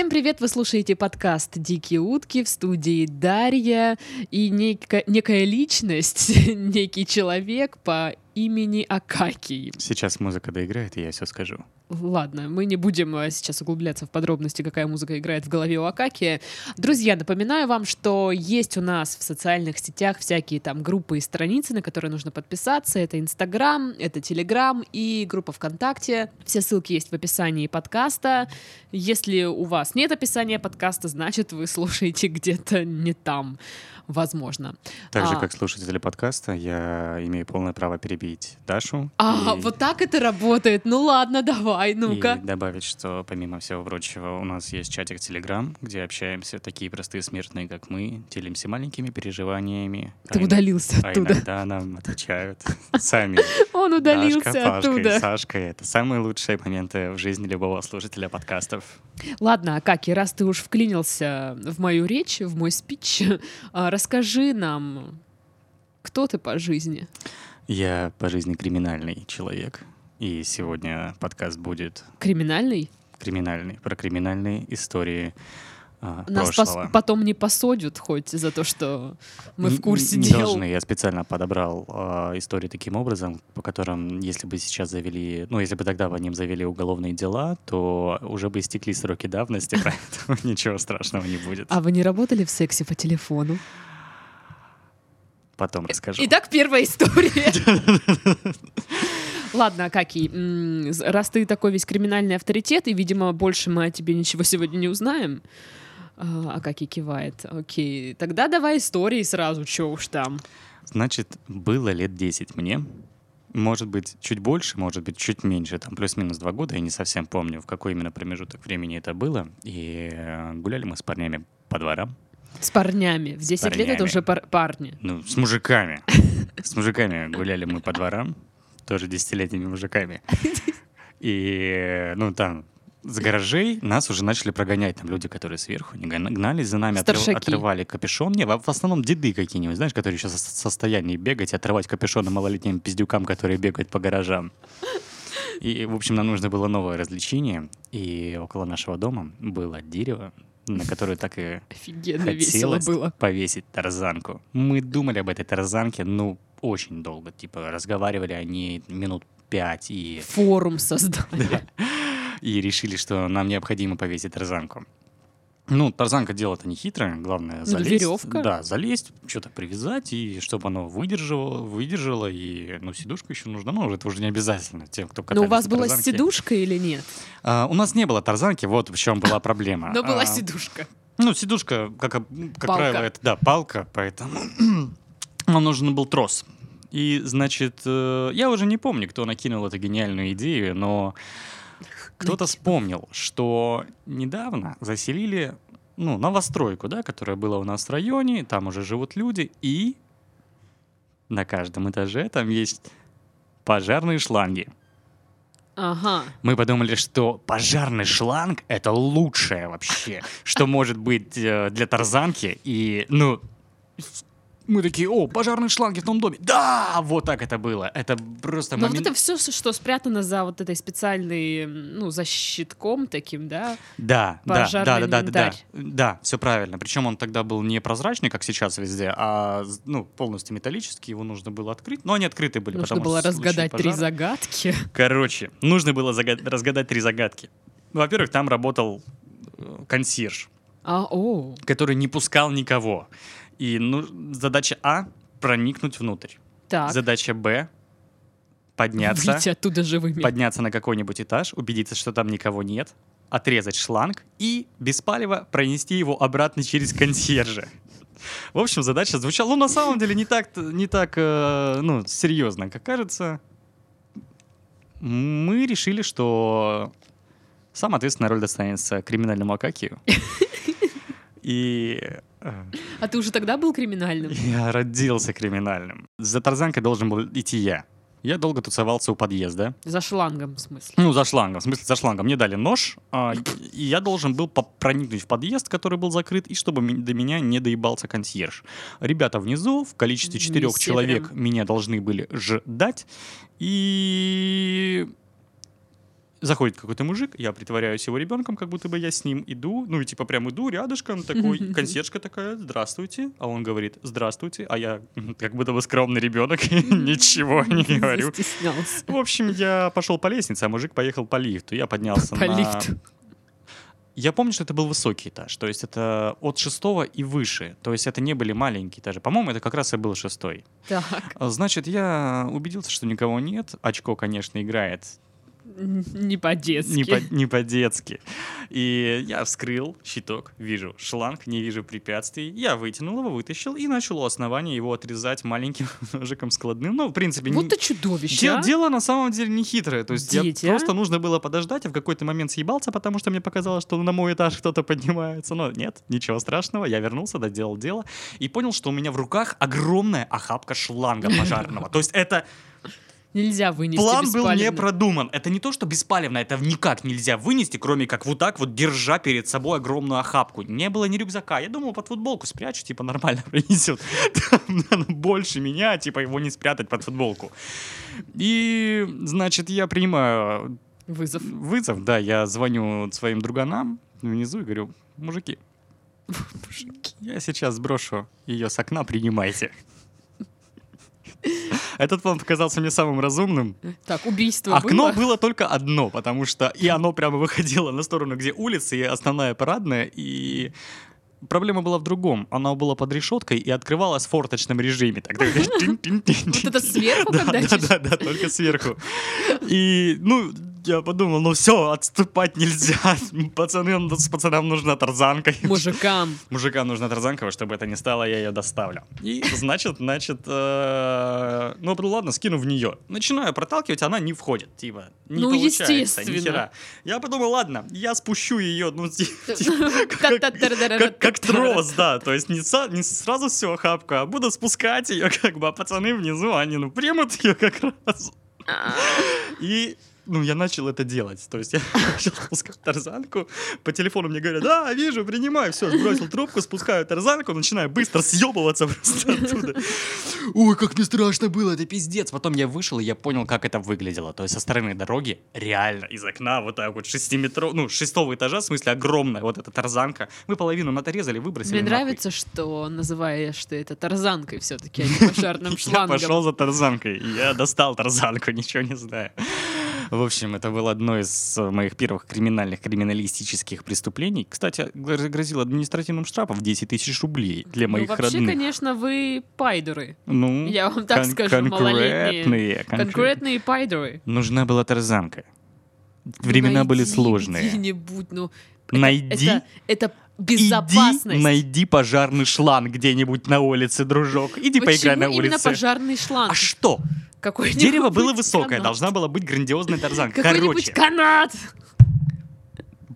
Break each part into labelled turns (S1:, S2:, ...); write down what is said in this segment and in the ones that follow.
S1: Всем привет! Вы слушаете подкаст «Дикие утки» в студии Дарья и нека- некая личность, некий человек по имени Акакий.
S2: Сейчас музыка доиграет, и я все скажу.
S1: Ладно, мы не будем э, сейчас углубляться в подробности, какая музыка играет в голове у Акакия. Друзья, напоминаю вам, что есть у нас в социальных сетях всякие там группы и страницы, на которые нужно подписаться. Это Инстаграм, это Телеграм и группа ВКонтакте. Все ссылки есть в описании подкаста. Если у вас нет описания подкаста, значит, вы слушаете где-то не там возможно.
S2: Так же,
S1: А.
S2: как слушатели подкаста, я имею полное право перебить Дашу.
S1: А,
S2: и-
S1: вот так это работает. Ну ладно, давай,
S2: И
S1: ну-ка.
S2: добавить, что помимо всего прочего, у нас есть чатик Telegram, где общаемся такие простые смертные, как мы, делимся маленькими переживаниями.
S1: Ты
S2: а ин-
S1: удалился
S2: А
S1: оттуда.
S2: иногда нам отвечают сами.
S1: Он удалился
S2: Дашка, Пашка и
S1: оттуда.
S2: Сашка. Это самые лучшие моменты в жизни любого слушателя подкастов.
S1: Ладно, Акаки, раз ты уж вклинился в мою речь, в мой спич, а, расскажи нам, кто ты по жизни?
S2: Я по жизни криминальный человек. И сегодня подкаст будет
S1: Криминальный?
S2: криминальный, про криминальные истории а,
S1: Нас пос-
S2: прошлого.
S1: потом не посадят хоть за то, что мы
S2: Н-
S1: в курсе
S2: не
S1: дел.
S2: должны. Я специально подобрал а, истории таким образом, по которым, если бы сейчас завели, ну, если бы тогда по ним завели уголовные дела, то уже бы истекли сроки давности, поэтому ничего страшного не будет.
S1: А вы не работали в сексе по телефону?
S2: Потом расскажу.
S1: Итак, первая история. Ладно, Акакий, м, з- раз ты такой весь криминальный авторитет, и, видимо, больше мы о тебе ничего сегодня не узнаем, а, Акакий кивает, окей, тогда давай истории сразу, чё уж там.
S2: Значит, было лет 10 мне. Может быть, чуть больше, может быть, чуть меньше, там плюс-минус два года, я не совсем помню, в какой именно промежуток времени это было. И э, гуляли мы с парнями по дворам.
S1: С парнями. В 10 лет это уже пар- парни.
S2: Ну, с мужиками. С мужиками гуляли мы по дворам, тоже десятилетними мужиками. И, ну, там, с гаражей нас уже начали прогонять. Там люди, которые сверху не гна- гнались за нами,
S1: Старшаки.
S2: отрывали капюшон. Не, в основном деды какие-нибудь, знаешь, которые сейчас в состоянии бегать отрывать капюшоны малолетним пиздюкам, которые бегают по гаражам. И, в общем, нам нужно было новое развлечение. И около нашего дома было дерево, на которое так и
S1: Офигенно весело
S2: хотелось
S1: было.
S2: повесить тарзанку. Мы думали об этой тарзанке, ну, очень долго. Типа, разговаривали о ней минут пять и,
S1: Форум создали.
S2: и решили, что нам необходимо повесить тарзанку. Ну, тарзанка дело-то не хитрое, главное
S1: Ну,
S2: залезть.
S1: веревка.
S2: Да, залезть, что-то привязать, и чтобы оно выдержало, выдержало, и, ну, сидушка еще нужна. Ну, это уже не обязательно тем, кто
S1: Но
S2: катались
S1: у вас была сидушка или нет?
S2: А, у нас не было тарзанки, вот в чем была проблема.
S1: Но была
S2: А,
S1: сидушка.
S2: Ну, сидушка, как, как
S1: Палка.
S2: правило, это, да, палка, поэтому нам нужен был трос. И, значит, э, я уже не помню, кто накинул эту гениальную идею, но кто-то вспомнил, что недавно заселили, ну, новостройку, да, которая была у нас в районе, там уже живут люди, и на каждом этаже там есть пожарные шланги.
S1: Ага.
S2: Мы подумали, что пожарный шланг — это лучшее вообще, что может быть э, для тарзанки. И, ну, мы такие, о, пожарные шланги в том доме. Да, вот так это было. Это просто
S1: Но вот это все, что спрятано за вот этой специальной, ну, за щитком таким, да?
S2: Да, да,
S1: пожарный
S2: да, да, да, да, да, да, все правильно. Причем он тогда был не прозрачный, как сейчас везде, а ну полностью металлический. Его нужно было открыть, но они открыты были.
S1: Нужно
S2: потому
S1: было
S2: что
S1: разгадать три загадки.
S2: Короче, нужно было зага- разгадать три загадки. Во-первых, там работал э, консьерж.
S1: А, о,
S2: который не пускал никого. И ну, задача А — проникнуть внутрь.
S1: так.
S2: Задача Б — подняться,
S1: Выйти оттуда живыми.
S2: подняться на какой-нибудь этаж, убедиться, что там никого нет, отрезать шланг и без палева пронести его обратно через консьержа. В общем, задача звучала, ну, на самом деле, не так, не так э, ну, серьезно, как кажется. Мы решили, что самая ответственная роль достанется криминальному Акакию. И
S1: А ты уже тогда был криминальным?
S2: я родился криминальным. За тарзанкой должен был идти я. Я долго тусовался у подъезда.
S1: За шлангом, в смысле.
S2: Ну, за шлангом. В смысле, за шлангом. Мне дали нож, а, и я должен был проникнуть в подъезд, который был закрыт, и чтобы до меня не доебался консьерж. Ребята внизу в количестве четырех человек меня должны были ждать. И заходит какой-то мужик, я притворяюсь его ребенком, как будто бы я с ним иду, ну и типа прям иду рядышком, такой, консьержка такая, здравствуйте, а он говорит, здравствуйте, а я как будто бы скромный ребенок, ничего не говорю. В общем, я пошел по лестнице, а мужик поехал по лифту. Я поднялся
S1: По
S2: на...
S1: лифту.
S2: Я помню, что это был высокий этаж, то есть это от шестого и выше, то есть это не были маленькие этажи. По-моему, это как раз и был шестой.
S1: Так,
S2: Значит, я убедился, что никого нет. Очко, конечно, играет
S1: не по-детски.
S2: не, по- не по-детски. И я вскрыл щиток, вижу шланг, не вижу препятствий. Я вытянул его, вытащил и начал у основания его отрезать маленьким ножиком складным. Ну, в принципе,
S1: Вот
S2: не-
S1: ты чудовище,
S2: Де-
S1: а?
S2: дело на самом деле не хитрое. То есть я
S1: Дети, а?
S2: просто нужно было подождать, а в какой-то момент съебался, потому что мне показалось, что на мой этаж кто-то поднимается. Но нет, ничего страшного. Я вернулся, доделал дело и понял, что у меня в руках огромная охапка шланга пожарного. То есть это
S1: Нельзя вынести
S2: план был не
S1: беспалевно.
S2: продуман. Это не то, что беспалевно, это никак нельзя вынести, кроме как вот так вот, держа перед собой огромную охапку. Не было ни рюкзака. Я думал, под футболку спрячу, типа нормально принесет. Больше меня, типа его не спрятать под футболку. И, значит, я принимаю
S1: Вызов.
S2: вызов, да, я звоню своим друганам внизу и говорю, мужики, я сейчас сброшу ее с окна, принимайте. Этот план показался мне самым разумным.
S1: Так, убийство
S2: Окно
S1: было?
S2: было только одно, потому что и оно прямо выходило на сторону, где улица и основная парадная, и проблема была в другом. Оно было под решеткой и открывалось в форточном режиме. Так,
S1: Вот это сверху,
S2: да,
S1: когда
S2: да, да, да, только сверху. И, ну, я подумал, ну все, отступать нельзя. Пацаны, с пацанам нужна тарзанка.
S1: Мужикам.
S2: Мужикам нужна тарзанка, во что бы это ни стало, я ее доставлю. И, значит, значит, э, ну, ладно, скину в нее. Начинаю проталкивать, она не входит, типа, не
S1: Ну,
S2: получается,
S1: естественно.
S2: ни хера. Я подумал, ладно, я спущу ее, ну, ти- типа, как, трос, да, то есть не, не сразу всю охапку, а буду спускать ее, как бы, а пацаны внизу, они, ну, примут ее как раз. И ну, я начал это делать. То есть я начал спускать тарзанку. По телефону мне говорят, да, вижу, принимаю. Все, сбросил трубку, спускаю тарзанку, начинаю быстро съебываться просто оттуда. Ой, как мне страшно было, это пиздец. Потом я вышел, и я понял, как это выглядело. То есть со стороны дороги, реально, из окна, вот так вот, шестиметров, ну, шестого этажа, в смысле, огромная вот эта тарзанка. Мы половину наторезали, выбросили
S1: Мне
S2: нахуй.
S1: нравится, что называешь ты это тарзанкой все-таки, а не пожарным
S2: Я
S1: шлангом.
S2: пошел за тарзанкой. Я достал тарзанку, ничего не знаю. В общем, это было одно из э, моих первых криминальных, криминалистических преступлений. Кстати, гр- грозило административным штрафом в 10 тысяч рублей для
S1: Ну,
S2: моих
S1: вообще,
S2: родных.
S1: конечно, вы пайдуры.
S2: Ну,
S1: Я вам так
S2: кон-
S1: скажу,
S2: конкретные, конкрет-
S1: Конкретные пайдуры.
S2: Нужна была тарзанка. Времена были
S1: Найди
S2: сложные.
S1: где-нибудь, ну...
S2: Найди,
S1: Это, это
S2: иди,
S1: безопасность.
S2: найди пожарный шланг где-нибудь на улице, дружок. Иди поиграй на
S1: Почему именно
S2: улице.
S1: пожарный шланг?
S2: А что?
S1: Какой-нибудь
S2: Дерево было высокое,
S1: канат.
S2: должна была быть грандиозная тарзанка.
S1: Какой-нибудь
S2: Короче,
S1: канат!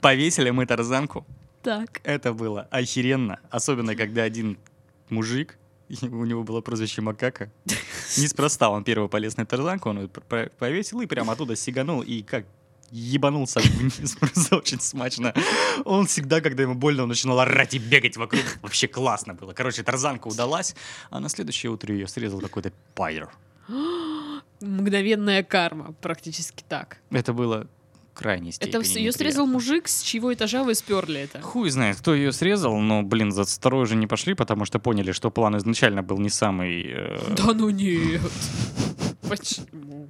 S2: повесили мы тарзанку.
S1: Так.
S2: Это было охеренно. Особенно, когда один мужик, у него было прозвище Макака, неспроста он первый полез на тарзанку, он повесил и прямо оттуда сиганул, и как ебанулся вниз, просто очень смачно. Он всегда, когда ему больно, он начинал орать и бегать вокруг. Вообще классно было. Короче, тарзанка удалась, а на следующее утро ее срезал какой-то пайер.
S1: Мгновенная карма, практически так.
S2: Это было крайне
S1: Это ее срезал мужик, с чьего этажа вы сперли это?
S2: Хуй знает, кто ее срезал, но, блин, за второй уже не пошли, потому что поняли, что план изначально был не самый... э,
S1: Да ну нет. Почему?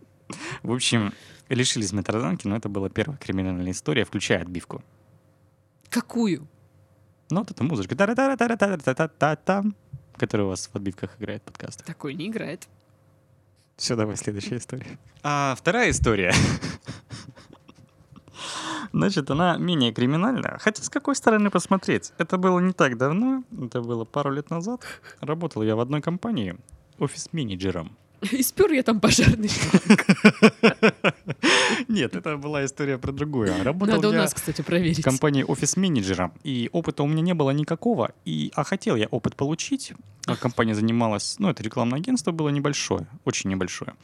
S2: В общем, лишились мы тарзанки, но это была первая криминальная история, включая отбивку.
S1: Какую?
S2: Ну, вот эта музычка, которая у вас в отбивках играет в подкастах.
S1: Такой не играет.
S2: Все, давай, следующая история. А вторая история. Значит, она менее криминальная. Хотя с какой стороны посмотреть? Это было не так давно, это было пару лет назад. Работал я в одной компании офис-менеджером.
S1: И спер я там пожарный.
S2: Нет, это была история про другую. Работал
S1: Надо у нас, кстати,
S2: в
S1: проверить.
S2: компании офис-менеджером, и опыта у меня не было никакого, и, а хотел я опыт получить. А компания занималась, ну, это рекламное агентство было небольшое, очень небольшое.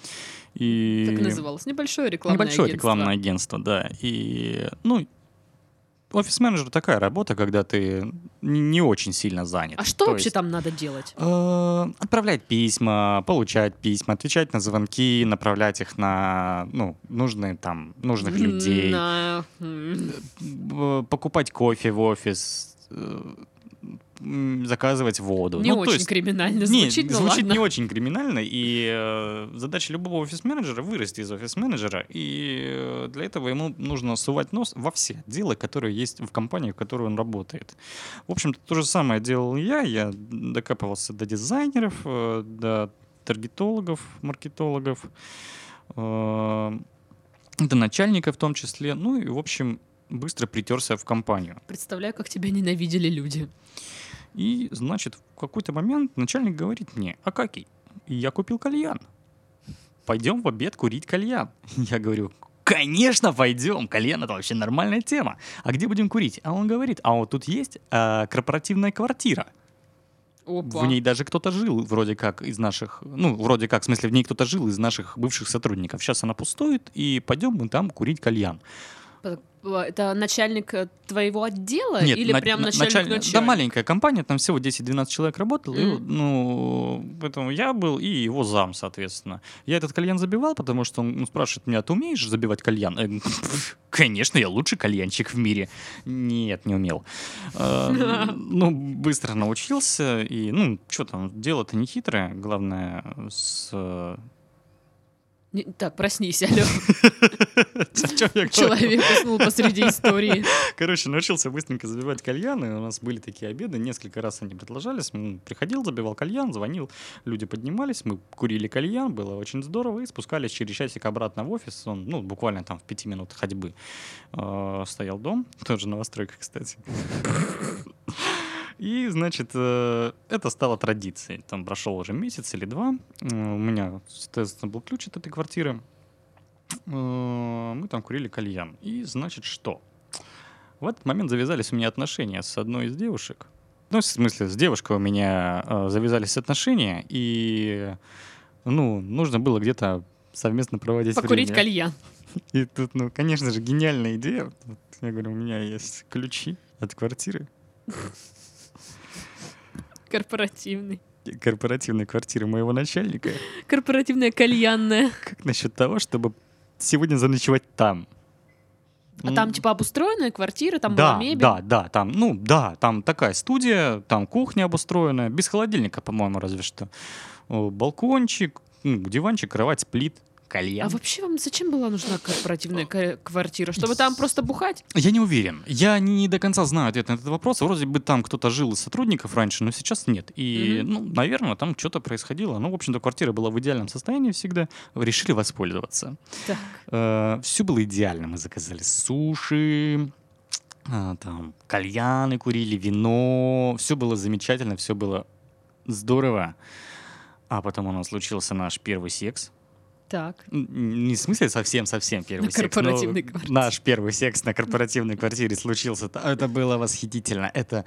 S2: И...
S1: Как называлось? Небольшое рекламное
S2: Небольшое
S1: агентство.
S2: рекламное агентство, да. И, ну, офис-менеджер такая работа, когда ты не, очень сильно занят.
S1: А что
S2: То
S1: вообще
S2: есть,
S1: там надо делать?
S2: э, Отправлять письма, получать письма, отвечать на звонки, направлять их на ну, нужные там, нужных людей,
S1: На-
S2: э, покупать кофе в офис, э, заказывать воду.
S1: Не
S2: Ну,
S1: очень
S2: есть-
S1: криминально
S2: не,
S1: звучит, но
S2: звучит
S1: ладно.
S2: не очень криминально, и э, задача любого офис-менеджера вырасти из офис-менеджера, и э, для этого ему нужно сувать нос во все дела, которые есть в компании, в которой он работает. В общем-то, то же самое делал я, я докапывался до дизайнеров, э, до таргетологов, маркетологов, э, до начальника в том числе, ну и, в общем, быстро притерся в компанию.
S1: Представляю, как тебя ненавидели люди.
S2: И, значит, в какой-то момент начальник говорит мне, Акакий, я купил кальян. Пойдем в обед курить кальян. Я говорю, конечно, пойдем. Кальян — это вообще нормальная тема. А где будем курить? А он говорит, а вот тут есть а, корпоративная квартира.
S1: Опа.
S2: В ней даже кто-то жил, вроде как, из наших... Ну, вроде как, в смысле, в ней кто-то жил из наших бывших сотрудников. Сейчас она пустует, и пойдем мы там курить кальян.
S1: П- Это начальник э, твоего отдела
S2: Нет,
S1: или
S2: на-
S1: прям
S2: на-
S1: начальник
S2: началь-
S1: начальник?
S2: Да, маленькая компания, там всего 10-12 человек работало. и,
S1: Мгм.
S2: ну, поэтому я был и его зам, соответственно. Я этот кальян забивал, потому что он ну, спрашивает меня, ты умеешь забивать кальян? Говорю, Конечно, я лучший кальянчик в мире. Нет, не умел. Э, Ну, быстро научился. И, ну, что там, дело-то не хитрое. Главное, с...
S1: Не- Так, проснись, алло. Человек уснул посреди истории.
S2: Короче, научился быстренько забивать кальяны. У нас были такие обеды, несколько раз они предложались. М, Приходил, забивал кальян, звонил, люди поднимались, мы курили кальян, было очень здорово, и спускались через часик обратно в офис. Он, ну, буквально там в пяти минут ходьбы э, стоял дом, тоже новостройка, кстати. И, значит, э, это стало традицией. Там прошел уже месяц или два. М, У меня, соответственно, был ключ от этой квартиры. Э, Мы там курили кальян. И, значит, что? В этот момент завязались у меня отношения с одной из девушек. Ну, в смысле, с девушкой у меня э, завязались отношения, и, ну, нужно было где-то совместно проводить
S1: Покурить
S2: время.
S1: кальян.
S2: И тут, ну, конечно же, гениальная идея. Я говорю, у меня есть ключи от квартиры,
S1: Корпоративный.
S2: корпоративной квартиры моего начальника.
S1: Корпоративная кальянная.
S2: Как насчет того, чтобы сегодня заночевать там?
S1: А там типа обустроенная квартира, там
S2: да,
S1: была мебель.
S2: Да, да, там, ну, да, там такая студия, там кухня обустроенная, без холодильника, по-моему, разве что. Балкончик, ну, диванчик, кровать, сплит, кальян.
S1: А вообще вам зачем была нужна корпоративная квартира? Чтобы там просто бухать?
S2: Я не уверен. Я не до конца знаю ответ на этот вопрос. Вроде бы там кто-то жил из сотрудников раньше, но сейчас нет. И,
S1: Мгм.
S2: ну, наверное, там что-то происходило. Ну, в общем-то, квартира была в идеальном состоянии всегда. Решили воспользоваться.
S1: Так.
S2: все было идеально. Мы заказали суши, а, там, кальяны курили, вино. Все было замечательно, все было здорово. А потом у нас случился наш первый секс.
S1: Так.
S2: Не в смысле совсем-совсем первый
S1: На
S2: секс. но
S1: корпоративной квартире.
S2: Наш первый секс на корпоративной квартире случился. Т- Это было восхитительно. Это,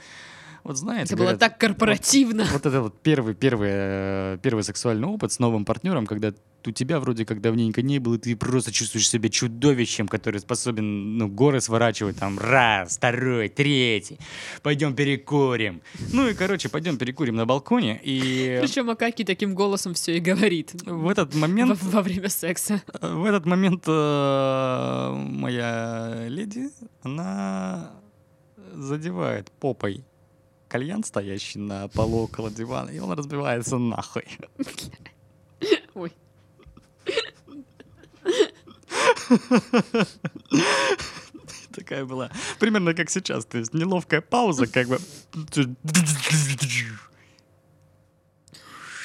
S2: вот знаете,
S1: Это было
S2: говорят,
S1: так корпоративно.
S2: вот это вот первый, первый, э, первый сексуальный опыт с новым партнером, когда у тебя вроде как давненько не было, и ты просто чувствуешь себя чудовищем, который способен ну, горы сворачивать там раз, второй, третий. Пойдем перекурим. Ну и, короче, пойдем перекурим на балконе. И
S1: Причем Акаки таким голосом все и говорит.
S2: в этот
S1: Во,
S2: момент
S1: во время секса.
S2: в этот момент э, моя леди, она задевает попой кальян, стоящий на полу около дивана, и он разбивается нахуй.
S1: Ой.
S2: Такая была примерно как сейчас, то есть неловкая пауза, как бы.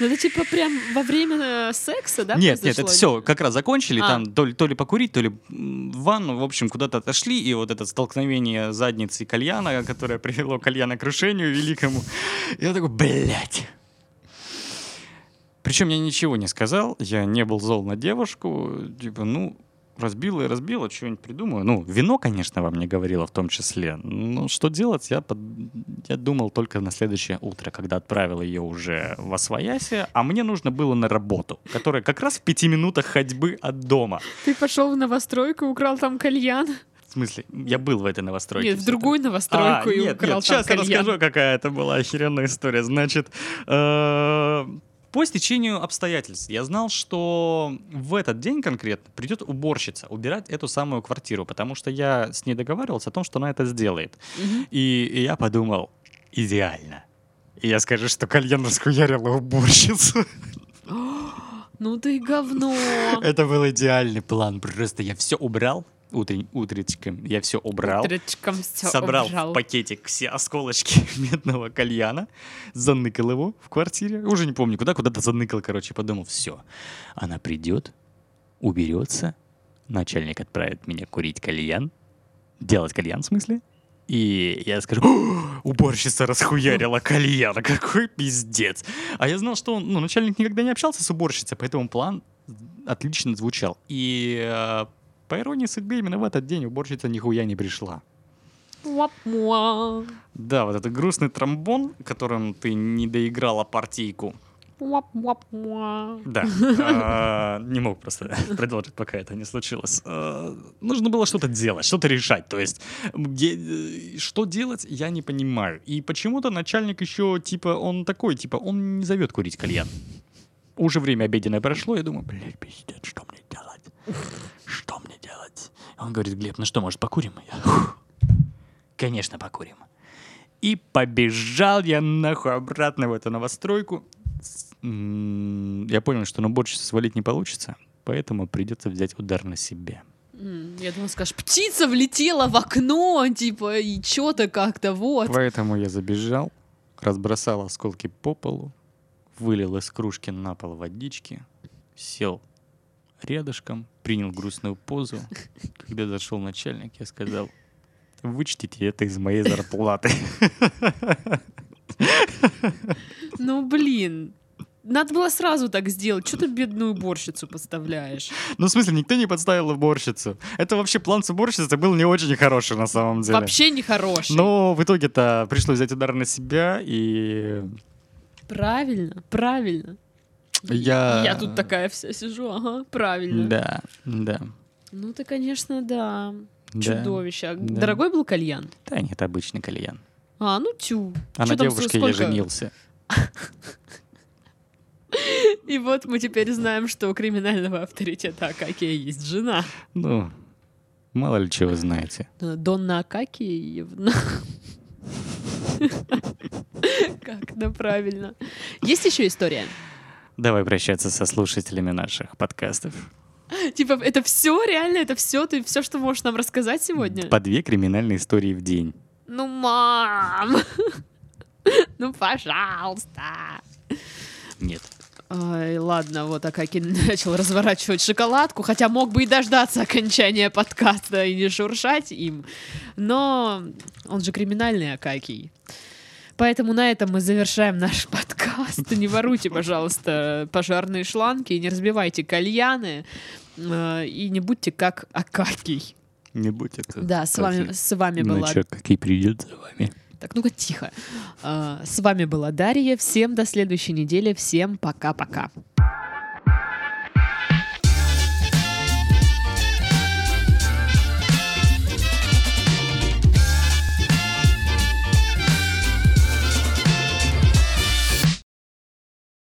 S1: Ну это типа прям во время э, секса, да?
S2: Нет, нет, это все, как раз закончили,
S1: А.
S2: там то ли, то ли покурить, то ли в ванну, в общем, куда-то отошли, и вот это столкновение задницы кальяна, которое привело к кальянокрушению великому, я такой, блядь. Причем я ничего не сказал, я не был зол на девушку, типа, ну, разбила и разбила, что-нибудь придумаю. Ну, вино, конечно, вам не говорила в том числе. Но что делать, я, под- я думал только на следующее утро, когда отправил ее уже в Освоясе, а мне нужно было на работу, которая как раз в пяти минутах ходьбы от дома.
S1: Ты пошел в новостройку, украл там кальян.
S2: В смысле, я был в этой новостройке.
S1: Нет, в другую новостройку
S2: а,
S1: и
S2: нет,
S1: украл
S2: нет,
S1: там
S2: сейчас
S1: кальян.
S2: расскажу, какая это была охеренная история. Значит, э, по стечению обстоятельств я знал, что в этот день конкретно придет уборщица убирать эту самую квартиру, потому что я с ней договаривался о том, что она это сделает.
S1: Мгм.
S2: И, и я подумал, идеально. И я скажу, что кальян расхуярила уборщицу.
S1: Ну ты говно.
S2: Это был идеальный план. Просто я все убрал утрень, утречком. Я все убрал.
S1: Утречком всё
S2: собрал
S1: убрал.
S2: в пакетик все осколочки медного кальяна, заныкал его в квартире, уже не помню куда, куда-то заныкал, короче, подумал, все, она придет, уберется, начальник отправит меня курить кальян, делать кальян в смысле, и я скажу, «О, уборщица расхуярила кальян, какой пиздец. А я знал, что он, ну, начальник никогда не общался с уборщицей, поэтому план отлично звучал. И э, по иронии судьбы, именно в этот день уборщица нихуя не пришла. Да, вот этот грустный тромбон, которым ты не доиграла партийку. Да. а, Не мог просто продолжить, пока это не случилось. А, Нужно было что-то делать, что-то решать. То есть, э, что делать, я не понимаю. И почему-то начальник еще, типа, он такой, типа, он не зовет курить кальян. Уже время обеденное прошло, я думаю, блядь, пиздец, что мне делать? Что мне? Он говорит, Глеб, ну что, может, покурим? Я, «Фух, Конечно, покурим. И побежал я нахуй обратно в эту новостройку. Я понял, что на уборщицу свалить не получится, поэтому придется взять удар на себя.
S1: М, Я думала, скажешь, птица влетела в окно, типа, и что-то как-то, вот.
S2: Поэтому я забежал, разбросал осколки по полу, вылил из кружки на пол водички, сел рядышком, принял грустную позу. Когда зашел начальник, я сказал, вычтите это из моей зарплаты.
S1: Ну, блин. Надо было сразу так сделать. Что ты бедную уборщицу подставляешь?
S2: Ну, в смысле, никто не подставил уборщицу. Это вообще план с уборщицей был не очень хороший на самом деле.
S1: Вообще нехороший.
S2: Но в итоге-то пришлось взять удар на себя, и
S1: Правильно, правильно.
S2: Я...
S1: Я тут такая вся сижу, ага, правильно.
S2: Да, да.
S1: Ну ты, конечно, да.
S2: да.
S1: Чудовище. А
S2: Да.
S1: Дорогой был кальян?
S2: Да нет, обычный кальян.
S1: А, ну тю.
S2: А
S1: Чё
S2: на девушке я женился.
S1: И вот мы теперь знаем, что у криминального авторитета Акакия есть жена.
S2: Ну, мало ли чего знаете.
S1: Донна Акакиевна. Как это правильно. Есть еще история?
S2: Давай прощаться со слушателями наших подкастов.
S1: Типа, это все реально, это все, ты все, что можешь нам рассказать сегодня?
S2: По две криминальные истории в день.
S1: Ну, мам! Ну, пожалуйста.
S2: Нет.
S1: Ай, ладно, вот Акаки начал разворачивать шоколадку, хотя мог бы и дождаться окончания подкаста и не шуршать им. Но он же криминальный Акакий. Поэтому на этом мы завершаем наш подкаст. Не воруйте, пожалуйста, пожарные шланги, не разбивайте кальяны э, и не будьте как Акакий.
S2: Не будь это.
S1: Да, с вами, с вами
S2: Ну
S1: была...
S2: чё, какие придет за вами?
S1: Так, ну-ка, тихо. А, С вами была Дарья. Всем до следующей недели. Всем пока-пока.